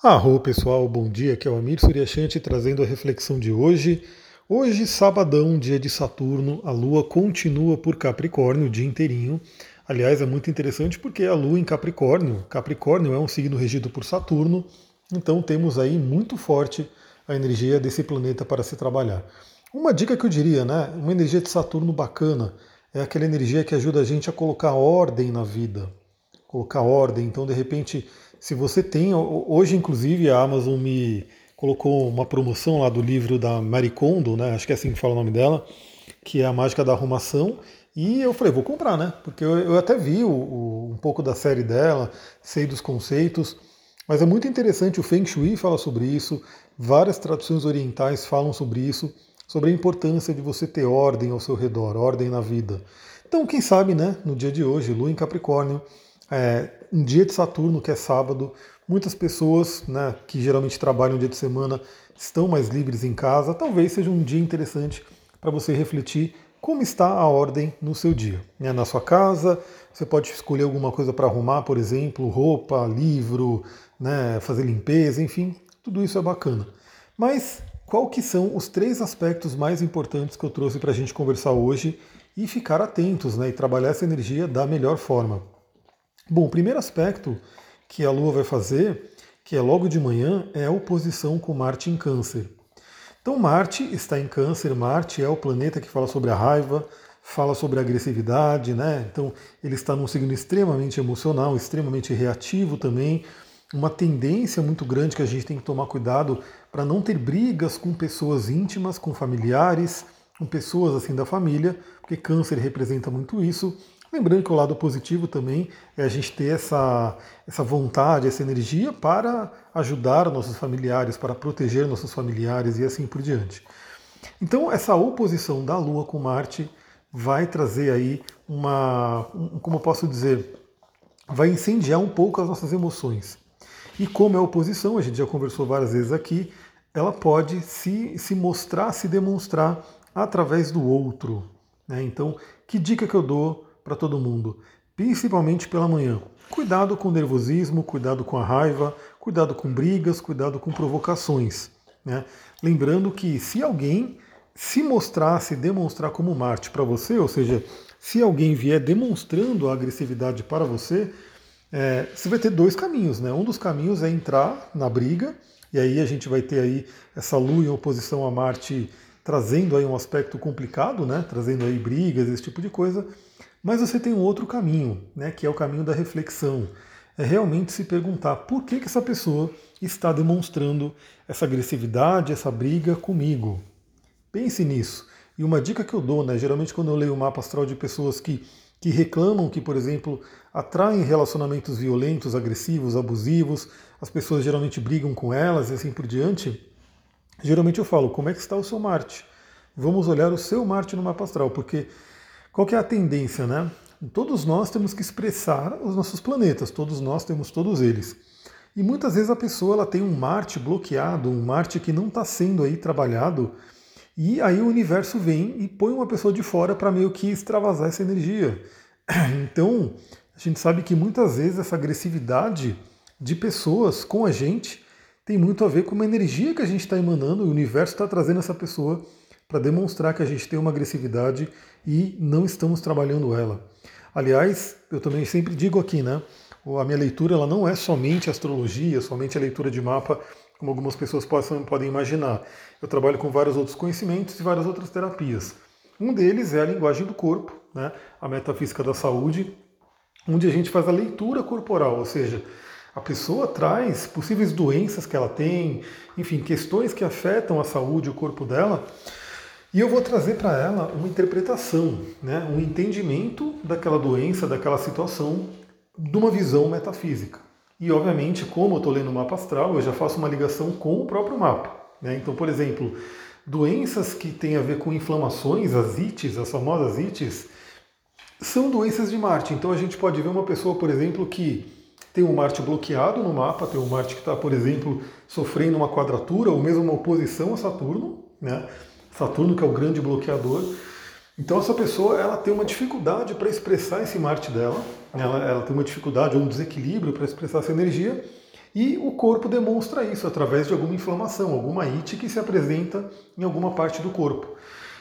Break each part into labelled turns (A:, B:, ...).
A: Arro pessoal, bom dia, aqui é o Amir Suryashanti trazendo a reflexão de hoje. Hoje, sabadão, dia de Saturno, a Lua continua por Capricórnio o dia inteirinho. Aliás, é muito interessante porque a Lua em Capricórnio, Capricórnio é um signo regido por Saturno, então temos aí muito forte a energia desse planeta para se trabalhar. Uma dica que eu diria, né? Uma energia de Saturno bacana é aquela energia que ajuda a gente a colocar ordem na vida. Colocar ordem, então de repente se você tem, hoje inclusive a Amazon me colocou uma promoção lá do livro da Marie Kondo, né? Acho que é assim que fala o nome dela, que é a mágica da arrumação. E eu falei, vou comprar, né? Porque eu, eu até vi o, o, um pouco da série dela, sei dos conceitos, mas é muito interessante. O Feng Shui fala sobre isso, várias traduções orientais falam sobre isso, sobre a importância de você ter ordem ao seu redor, ordem na vida. Então, quem sabe, né? No dia de hoje, Lua em Capricórnio é, um dia de Saturno, que é sábado, muitas pessoas né, que geralmente trabalham um dia de semana estão mais livres em casa. Talvez seja um dia interessante para você refletir como está a ordem no seu dia. Né? Na sua casa, você pode escolher alguma coisa para arrumar, por exemplo, roupa, livro, né, fazer limpeza, enfim, tudo isso é bacana. Mas qual que são os três aspectos mais importantes que eu trouxe para a gente conversar hoje e ficar atentos né, e trabalhar essa energia da melhor forma? Bom, o primeiro aspecto que a Lua vai fazer, que é logo de manhã, é a oposição com Marte em Câncer. Então, Marte está em Câncer, Marte é o planeta que fala sobre a raiva, fala sobre a agressividade, né? Então, ele está num signo extremamente emocional, extremamente reativo também, uma tendência muito grande que a gente tem que tomar cuidado para não ter brigas com pessoas íntimas, com familiares, com pessoas assim da família, porque Câncer representa muito isso. Lembrando que o lado positivo também é a gente ter essa, essa vontade, essa energia para ajudar nossos familiares, para proteger nossos familiares e assim por diante. Então, essa oposição da Lua com Marte vai trazer aí uma, um, como eu posso dizer, vai incendiar um pouco as nossas emoções. E como é oposição, a gente já conversou várias vezes aqui, ela pode se, se mostrar, se demonstrar através do outro. Né? Então, que dica que eu dou para todo mundo, principalmente pela manhã. Cuidado com o nervosismo, cuidado com a raiva, cuidado com brigas, cuidado com provocações. Né? Lembrando que se alguém se mostrar, se demonstrar como Marte para você, ou seja, se alguém vier demonstrando a agressividade para você, é, você vai ter dois caminhos. Né? Um dos caminhos é entrar na briga, e aí a gente vai ter aí essa Lua em oposição a Marte trazendo aí um aspecto complicado, né? trazendo aí brigas, esse tipo de coisa. Mas você tem um outro caminho, né, que é o caminho da reflexão. É realmente se perguntar por que, que essa pessoa está demonstrando essa agressividade, essa briga comigo. Pense nisso. E uma dica que eu dou, né, geralmente quando eu leio o mapa astral de pessoas que, que reclamam que, por exemplo, atraem relacionamentos violentos, agressivos, abusivos, as pessoas geralmente brigam com elas e assim por diante, geralmente eu falo, como é que está o seu Marte? Vamos olhar o seu Marte no mapa astral, porque qual que é a tendência, né? Todos nós temos que expressar os nossos planetas, todos nós temos todos eles. E muitas vezes a pessoa ela tem um Marte bloqueado, um Marte que não está sendo aí trabalhado, e aí o universo vem e põe uma pessoa de fora para meio que extravasar essa energia. Então, a gente sabe que muitas vezes essa agressividade de pessoas com a gente tem muito a ver com uma energia que a gente está emanando, e o universo está trazendo essa pessoa para demonstrar que a gente tem uma agressividade e não estamos trabalhando ela. Aliás, eu também sempre digo aqui, né? A minha leitura ela não é somente astrologia, somente a leitura de mapa, como algumas pessoas possam, podem imaginar. Eu trabalho com vários outros conhecimentos e várias outras terapias. Um deles é a linguagem do corpo, né? a metafísica da saúde, onde a gente faz a leitura corporal, ou seja, a pessoa traz possíveis doenças que ela tem, enfim, questões que afetam a saúde, o corpo dela, e eu vou trazer para ela uma interpretação, né, um entendimento daquela doença, daquela situação, de uma visão metafísica. E, obviamente, como eu estou lendo o mapa astral, eu já faço uma ligação com o próprio mapa. Né? Então, por exemplo, doenças que têm a ver com inflamações, as ites, as famosas ites, são doenças de Marte. Então, a gente pode ver uma pessoa, por exemplo, que tem um Marte bloqueado no mapa, tem um Marte que está, por exemplo, sofrendo uma quadratura ou mesmo uma oposição a Saturno, né? Saturno, que é o grande bloqueador. Então essa pessoa ela tem uma dificuldade para expressar esse Marte dela, ela, ela tem uma dificuldade ou um desequilíbrio para expressar essa energia, E o corpo demonstra isso através de alguma inflamação, alguma it que se apresenta em alguma parte do corpo.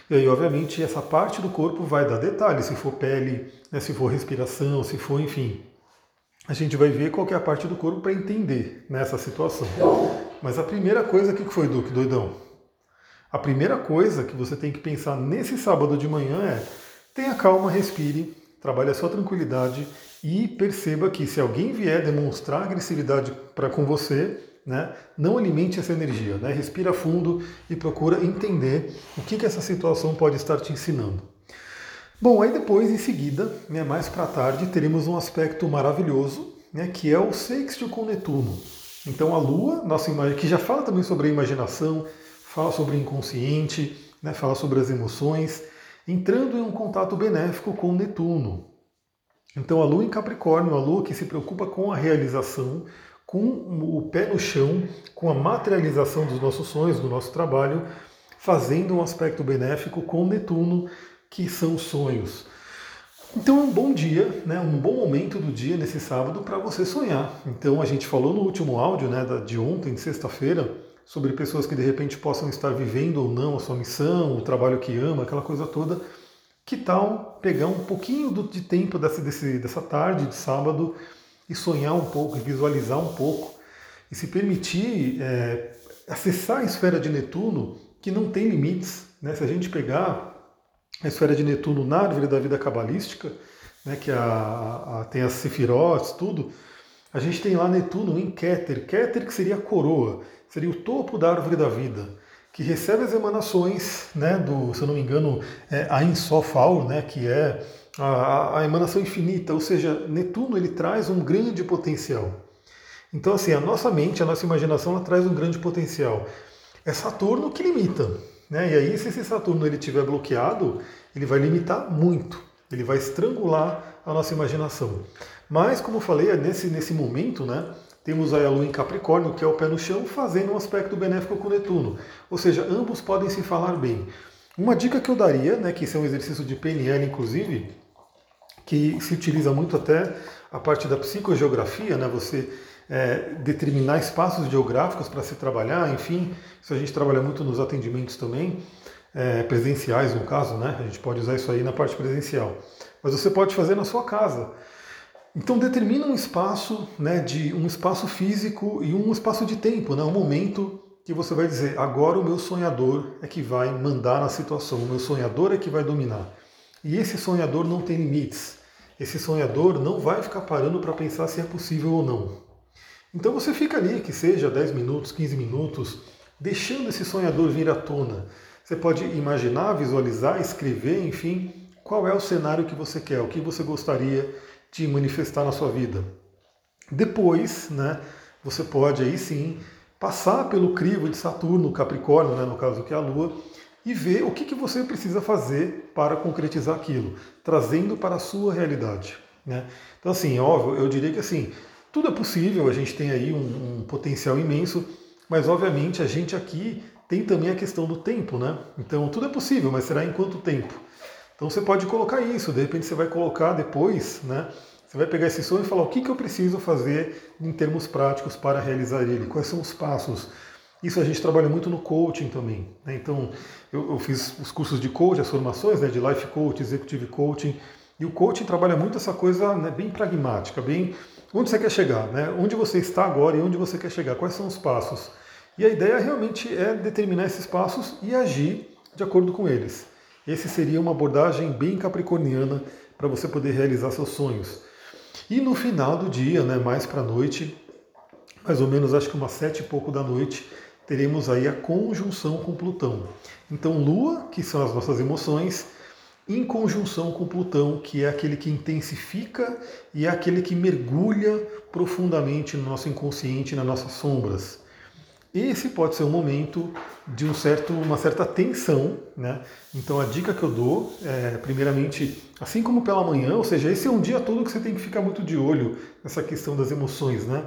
A: E aí, obviamente, essa parte do corpo vai dar detalhes, se for pele, né, se for respiração, se for, enfim. A gente vai ver qual é a parte do corpo para entender nessa situação. Mas a primeira coisa, o que foi, Duque, doidão? A primeira coisa que você tem que pensar nesse sábado de manhã é tenha calma, respire, trabalhe a sua tranquilidade e perceba que se alguém vier demonstrar agressividade para com você, né, não alimente essa energia, né, respira fundo e procura entender o que, que essa situação pode estar te ensinando. Bom, aí depois, em seguida, né, mais para tarde, teremos um aspecto maravilhoso, né, que é o sextil com Netuno. Então a Lua, nossa imagem, que já fala também sobre a imaginação, fala sobre o inconsciente, né, fala sobre as emoções, entrando em um contato benéfico com Netuno. Então a Lua em Capricórnio, a Lua que se preocupa com a realização, com o pé no chão, com a materialização dos nossos sonhos, do nosso trabalho, fazendo um aspecto benéfico com Netuno, que são sonhos. Então é um bom dia, né, um bom momento do dia nesse sábado para você sonhar. Então a gente falou no último áudio né, de ontem, sexta-feira, sobre pessoas que de repente possam estar vivendo ou não a sua missão, o trabalho que ama, aquela coisa toda. Que tal pegar um pouquinho de tempo dessa, desse, dessa tarde de sábado e sonhar um pouco, e visualizar um pouco, e se permitir é, acessar a esfera de Netuno, que não tem limites. Né? Se a gente pegar a esfera de Netuno na árvore da vida cabalística, né, que a, a, tem as Sefirot, tudo, a gente tem lá Netuno em Keter. Keter que seria a coroa, seria o topo da árvore da vida, que recebe as emanações, né, do, se eu não me engano, é, a Insofal, né, que é a, a, emanação infinita, ou seja, Netuno ele traz um grande potencial. Então, assim, a nossa mente, a nossa imaginação, ela traz um grande potencial. É Saturno que limita. Né? E aí, se esse Saturno ele estiver bloqueado, ele vai limitar muito, ele vai estrangular a nossa imaginação. Mas, como eu falei, nesse, nesse momento, né, temos a Lua em Capricórnio, que é o pé no chão, fazendo um aspecto benéfico com Netuno. Ou seja, ambos podem se falar bem. Uma dica que eu daria, né, que isso é um exercício de PNL, inclusive, que se utiliza muito até a parte da psicogeografia, né? Você é, determinar espaços geográficos para se trabalhar, enfim, isso a gente trabalha muito nos atendimentos também, é, presenciais no caso, né? A gente pode usar isso aí na parte presencial. Mas você pode fazer na sua casa. Então determina um espaço, né, de um espaço físico e um espaço de tempo, né, um momento que você vai dizer, agora o meu sonhador é que vai mandar na situação, o meu sonhador é que vai dominar. E esse sonhador não tem limites esse sonhador não vai ficar parando para pensar se é possível ou não. Então você fica ali, que seja 10 minutos, 15 minutos, deixando esse sonhador vir à tona. Você pode imaginar, visualizar, escrever, enfim, qual é o cenário que você quer, o que você gostaria de manifestar na sua vida. Depois, né, você pode aí sim passar pelo crivo de Saturno, Capricórnio, né, no caso que é a Lua, e ver o que, que você precisa fazer para concretizar aquilo, trazendo para a sua realidade. Né? Então, assim, óbvio, eu diria que assim, tudo é possível, a gente tem aí um, um potencial imenso, mas obviamente a gente aqui tem também a questão do tempo, né? Então tudo é possível, mas será em quanto tempo? Então você pode colocar isso, de repente você vai colocar depois, né? Você vai pegar esse sonho e falar o que, que eu preciso fazer em termos práticos para realizar ele, quais são os passos, isso a gente trabalha muito no coaching também. Né? Então, eu, eu, fiz os cursos de coaching, as formações né, de life coaching, executive coaching, e o coaching trabalha muito essa coisa né, bem pragmática, bem onde você quer chegar, né? onde você está agora e onde você quer chegar, quais são os passos. E a ideia realmente é determinar esses passos e agir de acordo com eles. Esse seria uma abordagem bem capricorniana para você poder realizar seus sonhos. E no final do dia, né, mais para a noite, mais ou menos acho que umas sete e pouco da noite, teremos aí a conjunção com Plutão. Então, Lua, que são as nossas emoções, em conjunção com Plutão, que é aquele que intensifica e é aquele que mergulha profundamente no nosso inconsciente, nas nossas sombras. Esse pode ser um momento de um certo, uma certa tensão, né? Então a dica que eu dou é, primeiramente, assim como pela manhã, ou seja, esse é um dia todo que você tem que ficar muito de olho nessa questão das emoções, né?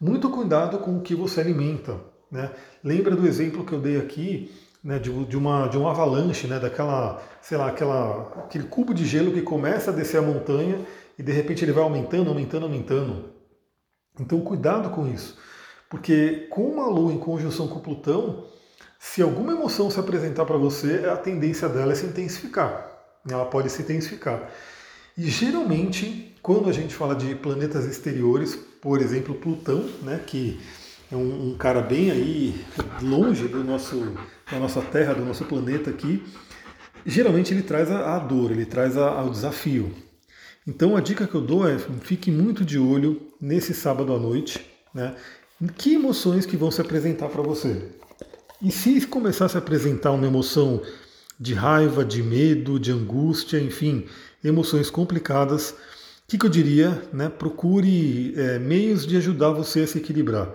A: Muito cuidado com o que você alimenta. Né? Lembra do exemplo que eu dei aqui né, de, de, uma, de uma avalanche, né, daquela, sei lá, aquela, aquele cubo de gelo que começa a descer a montanha e de repente ele vai aumentando, aumentando, aumentando. Então cuidado com isso. Porque com uma Lua em conjunção com Plutão, se alguma emoção se apresentar para você, a tendência dela é se intensificar. Ela pode se intensificar. E geralmente, quando a gente fala de planetas exteriores, por exemplo, Plutão, né, que é um, um cara bem aí longe do nosso, da nossa Terra, do nosso planeta aqui, geralmente ele traz a, a dor, ele traz a, o desafio. Então a dica que eu dou é fique muito de olho nesse sábado à noite, né? Que emoções que vão se apresentar para você? E se começar a se apresentar uma emoção de raiva, de medo, de angústia, enfim, emoções complicadas, o que, que, eu diria? Né? Procure é, meios de ajudar você a se equilibrar.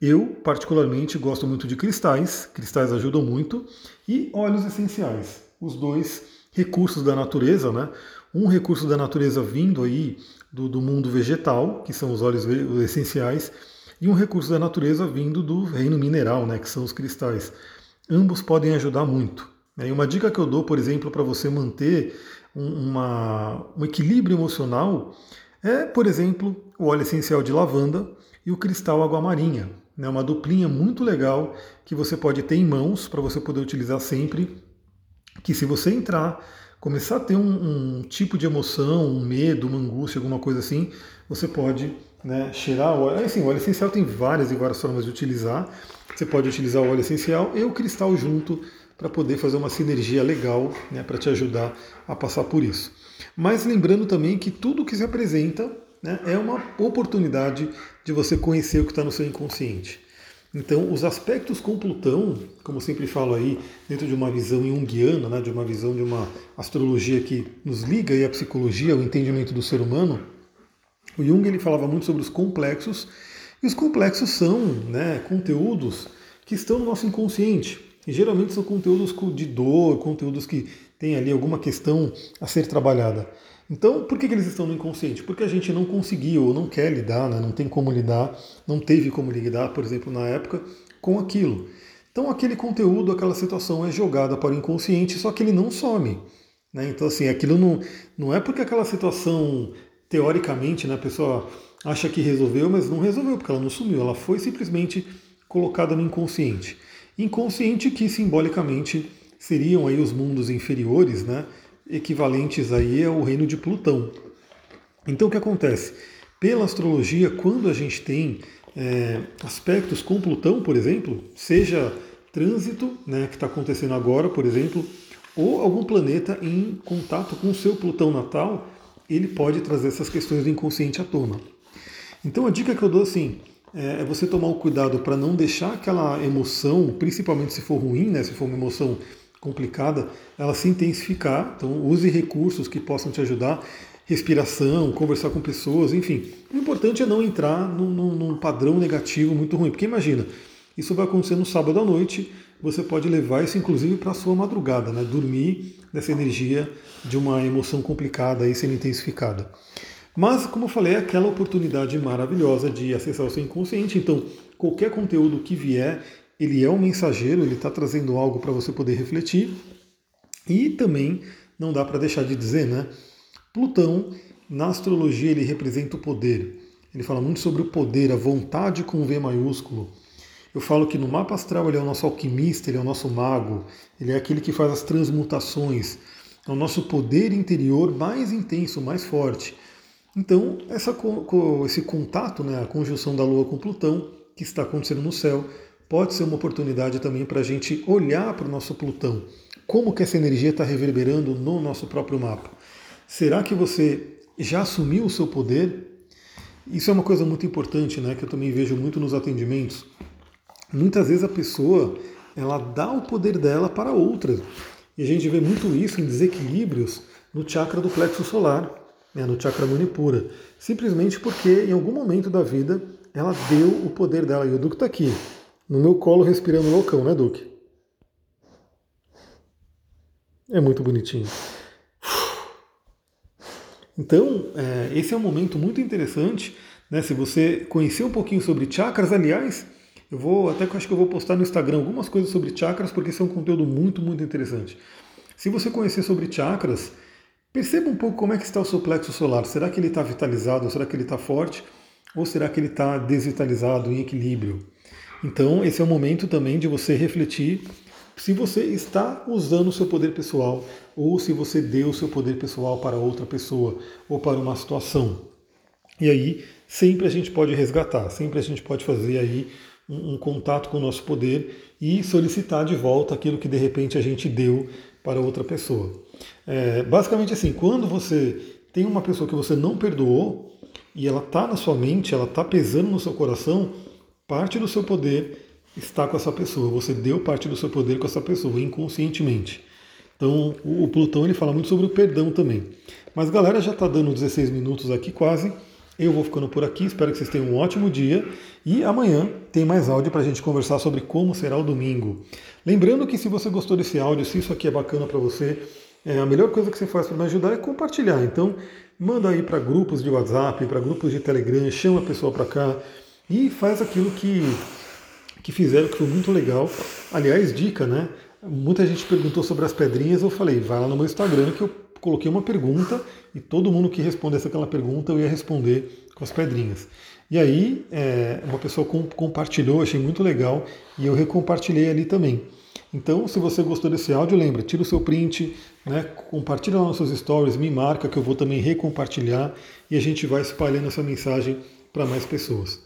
A: Eu, particularmente, gosto muito de cristais, cristais ajudam muito, e óleos essenciais, os dois recursos da natureza, né? Um recurso da natureza vindo aí do, do mundo vegetal, que são os óleos essenciais, e um recurso da natureza vindo do reino mineral, né? Que são os cristais. Ambos podem ajudar muito. Né? E uma dica que eu dou, por exemplo, para você manter um, uma, um equilíbrio emocional é, por exemplo, o óleo essencial de lavanda e o cristal água marinha né, uma duplinha muito legal que você pode ter em mãos para você poder utilizar sempre. Que se você entrar, começar a ter um, um, tipo de emoção, um medo, uma angústia, alguma coisa assim, você pode né, cheirar o óleo. Assim, o óleo essencial tem várias e várias formas de utilizar. Você pode utilizar o óleo essencial e o cristal junto para poder fazer uma sinergia legal né, para te ajudar a passar por isso. Mas lembrando também que tudo que se apresenta né, é uma oportunidade de você conhecer o que está no seu inconsciente. Então, os aspectos com Plutão, como sempre falo aí, dentro de uma visão junguiana, né, de uma visão de uma astrologia que nos liga aí à psicologia, ao entendimento do ser humano, o Jung ele falava muito sobre os complexos, e os complexos são né, conteúdos que estão no nosso inconsciente. E geralmente são conteúdos de dor, conteúdos que têm ali alguma questão a ser trabalhada. Então, por que, que eles estão no inconsciente? Porque a gente não conseguiu ou não quer lidar, né? não tem como lidar, não teve como lidar, por exemplo, na época, com aquilo. Então, aquele conteúdo, aquela situação é jogada para o inconsciente, só que ele não some. Né? Então, assim, aquilo não, não é porque aquela situação, teoricamente, né, a pessoa acha que resolveu, mas não resolveu, porque ela não sumiu, ela foi simplesmente colocada no inconsciente. Inconsciente que simbolicamente seriam aí os mundos inferiores, né? Equivalentes aí ao reino de Plutão. Então o que acontece? Pela astrologia, quando a gente tem é, aspectos com Plutão, por exemplo, seja trânsito, né, que está acontecendo agora, por exemplo, ou algum planeta em contato com o seu Plutão natal, ele pode trazer essas questões do inconsciente à tona. Então a dica que eu dou assim é, é você tomar o cuidado para não deixar aquela emoção, principalmente se for ruim, né, se for uma emoção complicada, ela se intensificar. Então, use recursos que possam te ajudar, respiração, conversar com pessoas, enfim. O importante é não entrar num, num, num padrão negativo muito ruim, porque imagina, isso vai acontecer no sábado à noite, você pode levar isso inclusive para a sua madrugada, né? dormir nessa energia de uma emoção complicada e sendo intensificada. Mas, como eu falei, é aquela oportunidade maravilhosa de acessar o seu inconsciente. Então, qualquer conteúdo que vier ele é um mensageiro, ele está trazendo algo para você poder refletir. E também não dá para deixar de dizer, né? Plutão, na astrologia, ele representa o poder. Ele fala muito sobre o poder, a vontade com V maiúsculo. Eu falo que no mapa astral ele é o nosso alquimista, ele é o nosso mago, ele é aquele que faz as transmutações, é o nosso poder interior mais intenso, mais forte. Então, essa, esse contato, né, a conjunção da Lua com Plutão, que está acontecendo no céu, pode ser uma oportunidade também para a gente olhar para o nosso Plutão. Como que essa energia está reverberando no nosso próprio mapa? Será que você já assumiu o seu poder? Isso é uma coisa muito importante, né? Que eu também vejo muito nos atendimentos. Muitas vezes a pessoa ela dá o poder dela para outra. E a gente vê muito isso em desequilíbrios no chakra do plexo solar, né, no chakra manipura. Simplesmente porque em algum momento da vida ela deu o poder dela. E o Duque está aqui no meu colo respirando loucão, né, Duque? É muito bonitinho. Então, é, esse é um momento muito interessante, né? Se você conhecer um pouquinho sobre chakras, aliás, eu vou até acho que eu vou postar no Instagram algumas coisas sobre chakras, porque esse é um conteúdo muito, muito interessante. Se você conhecer sobre chakras, perceba um pouco como é que está o seu plexo solar. Será que ele está vitalizado? Será que ele está forte? Ou será que ele está desvitalizado, em equilíbrio? Então, esse é o momento também de você refletir se você está usando o seu poder pessoal ou se você deu o seu poder pessoal para outra pessoa ou para uma situação. E aí, sempre a gente pode resgatar, sempre a gente pode fazer aí um, um contato com o nosso poder e solicitar de volta aquilo que de repente a gente deu para outra pessoa. É, basicamente assim, quando você tem uma pessoa que você não perdoou e ela está na sua mente, ela está pesando no seu coração, parte do seu poder está com essa pessoa. Você deu parte do seu poder com essa pessoa, inconscientemente. Então, o Plutão ele fala muito sobre o perdão também. Mas galera, já está dando 16 minutos aqui quase. Eu vou ficando por aqui, espero que vocês tenham um ótimo dia e amanhã tem mais áudio para a gente conversar sobre como será o domingo. Lembrando que se você gostou desse áudio, se isso aqui é bacana para você, é, a melhor coisa que você faz para me ajudar é compartilhar. Então, manda aí para grupos de WhatsApp, para grupos de Telegram, chama a pessoa para cá e faz aquilo que, que fizeram, que foi muito legal. Aliás, dica, né? Muita gente perguntou sobre as pedrinhas, eu falei, vai lá no meu Instagram que eu coloquei uma pergunta e todo mundo que respondesse aquela pergunta eu ia responder com as pedrinhas. E aí é, uma pessoa com, compartilhou, achei muito legal e eu recompartilhei ali também. Então, se você gostou desse áudio, lembra, tira o seu print, né, compartilha lá nos seus stories, me marca que eu vou também recompartilhar e a gente vai espalhando essa mensagem para mais pessoas.